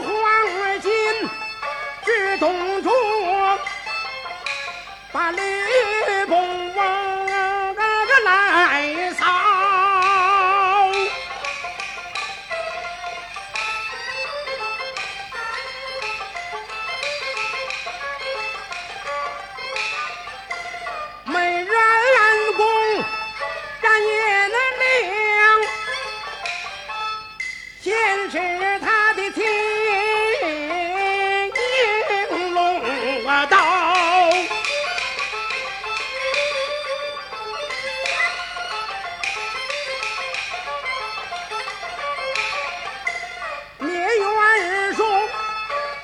花儿金，只动中把绿。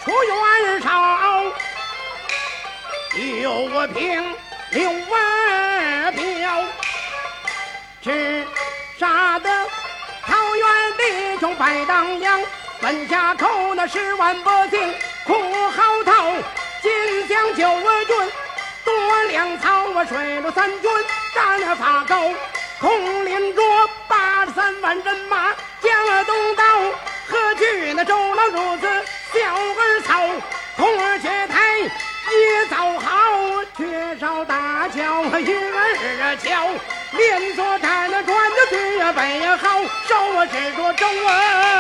出元朝，有我凭六万票，只杀得桃园弟兄百当央，门下扣那十万百姓苦嚎啕，金将九个军。多粮草，我水陆三军占了法沟，空领着八十三万人马，江了东道。缺少大桥鱼儿瞧，连锁站那转的对呀背呀好，手我指着周啊。